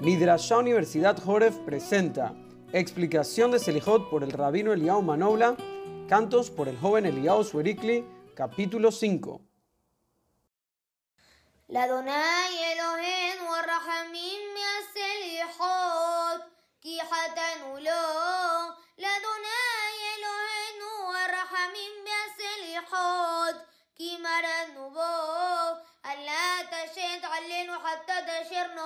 Midrashá Universidad Joref presenta Explicación de Selijot por el rabino Eliao Manobla, Cantos por el joven Eliao Suerikli, capítulo 5. La Donai Elohen Warrahamim Selijot, Kihatanulo, La Donai Elohen Warrahamim Selijot, Kimaranubo, Allah Tashet Alenu Hatta Tasherno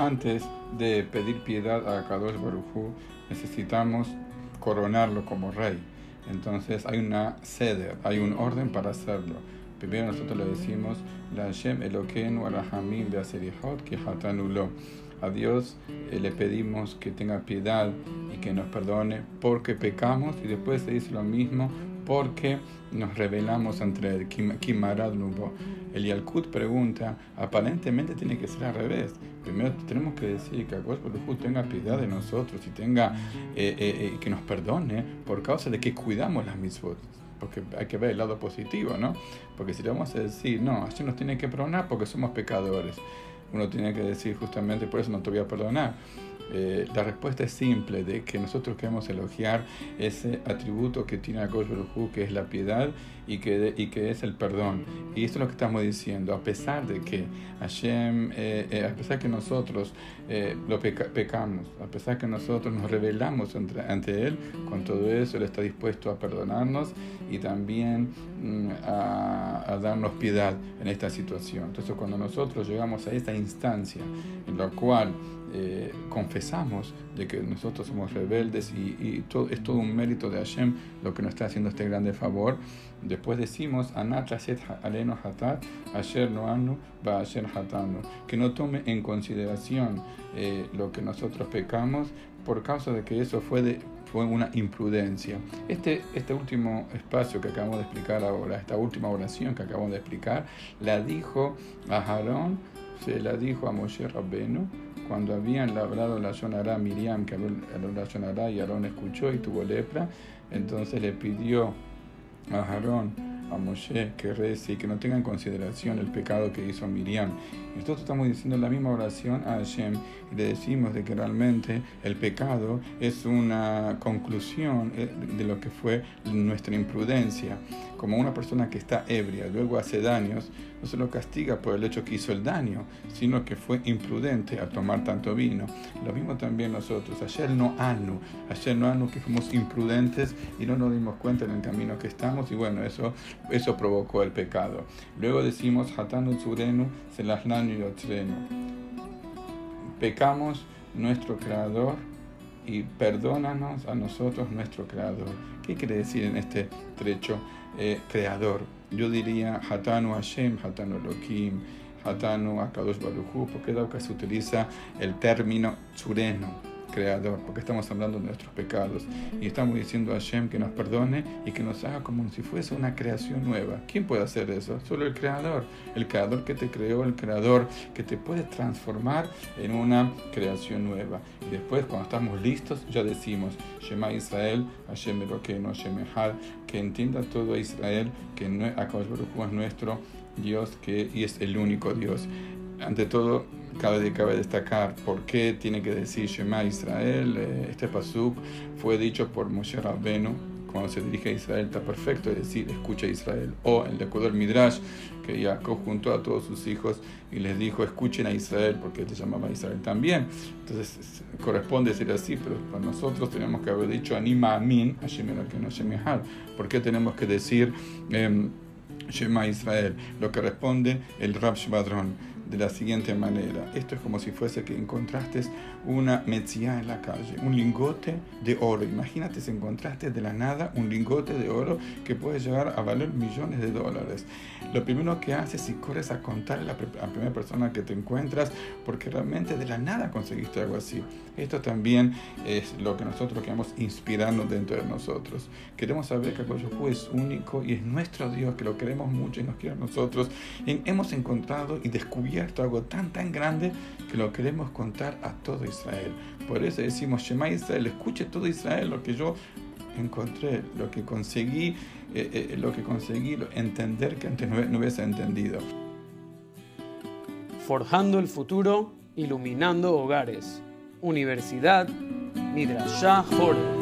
Antes de pedir piedad a Kadosh Barujú, necesitamos coronarlo como rey. Entonces hay una sede, hay un orden para hacerlo. Primero nosotros le decimos, La Hashem Elokeinu Arahamim Beaserihot Kihatanulo. A Dios eh, le pedimos que tenga piedad y que nos perdone porque pecamos y después se dice lo mismo porque nos rebelamos entre el Kimarad. El Yalkut pregunta, aparentemente tiene que ser al revés. Primero tenemos que decir que Baruj tenga piedad de nosotros y tenga eh, eh, que nos perdone por causa de que cuidamos las mitzvot. Porque hay que ver el lado positivo, ¿no? Porque si le vamos a decir, no, así nos tiene que perdonar porque somos pecadores. Uno tiene que decir justamente por eso no te voy a perdonar. Eh, la respuesta es simple, de que nosotros queremos elogiar ese atributo que tiene Akosh Baruj que es la piedad y que, y que es el perdón. Y esto es lo que estamos diciendo, a pesar de que Hashem, eh, eh, a pesar que nosotros lo pecamos, a pesar que nosotros nos rebelamos ante, ante, Él, con todo eso Él está dispuesto a perdonarnos y también mm, a, a, darnos piedad en esta situación. Entonces cuando nosotros llegamos a esta instancia en la cual eh, confesamos de que nosotros somos rebeldes y, y todo, es todo un mérito de Hashem lo que nos está haciendo este grande favor. Después decimos, hatanu, que no tome en consideración eh, lo que nosotros pecamos por causa de que eso fue de, fue una imprudencia. Este, este último espacio que acabamos de explicar ahora, esta última oración que acabamos de explicar, la dijo a Aarón, se la dijo a Moshe Rabbenu, cuando habían labrado la Yonará Miriam, que la Yonará y Aarón escuchó y tuvo lepra, entonces le pidió a Aarón, a Moshe, que rece y que no tenga en consideración el pecado que hizo Miriam. Nosotros estamos diciendo la misma oración a Hashem y le decimos de que realmente el pecado es una conclusión eh, de lo que fue nuestra imprudencia. Como una persona que está ebria, luego hace daños, no se lo castiga por el hecho que hizo el daño, sino que fue imprudente al tomar tanto vino. Lo mismo también nosotros, ayer no anu, ayer no anu que fuimos imprudentes y no nos dimos cuenta en el camino que estamos y bueno, eso, eso provocó el pecado. Luego decimos, hatanu tsurenu, selahnanu yotrenu. Pecamos nuestro creador y perdónanos a nosotros nuestro creador. ¿Qué quiere decir en este trecho eh, creador? Yo diría Hatanu Hashem, Hatanu Elohim, Hatanu Akadosh Baruchu, porque que se utiliza el término Tsureno, creador, porque estamos hablando de nuestros pecados y estamos diciendo a Hashem que nos perdone y que nos haga como si fuese una creación nueva. ¿Quién puede hacer eso? Solo el creador, el creador que te creó, el creador que te puede transformar en una creación nueva. Y después, cuando estamos listos, ya decimos Shema Israel, Hashem Elokeinu, Hashem Echad, que entienda todo Israel que Akadosh Baruch es nuestro Dios que, y es el único Dios. Ante todo, cabe, cabe destacar por qué tiene que decir Shema Israel. Este pasuk fue dicho por Moshe Rabbenu cuando se dirige a Israel, está perfecto, es decir, escucha a Israel. O el Kodor Midrash, que Jacob juntó a todos sus hijos y les dijo, escuchen a Israel, porque él se llamaba Israel también. Entonces, corresponde decir así, pero para nosotros tenemos que haber dicho Anima Amin, Hashem que no ¿Por qué tenemos que decir... Eh, Shema Israel, lo que responde el Rab Shvadron. De la siguiente manera. Esto es como si fuese que encontraste una metzía en la calle, un lingote de oro. Imagínate si encontraste de la nada un lingote de oro que puede llegar a valer millones de dólares. Lo primero que haces si corres a contarle a la, primera persona que te encuentras porque realmente de la nada conseguiste algo así. Esto también es lo que nosotros queremos inspirarnos dentro de nosotros. Queremos saber que Hu es único y es nuestro Dios, que lo queremos mucho y nos quiere a nosotros. Y hemos encontrado y algo tan tan grande que lo queremos contar a todo Israel. Por eso decimos, Shema Israel, escuche todo Israel lo que yo encontré, lo que conseguí, eh, eh, lo que conseguí entender que antes no, no hubiese entendido. Forjando el futuro, iluminando hogares. Universidad Midrashah Jorge.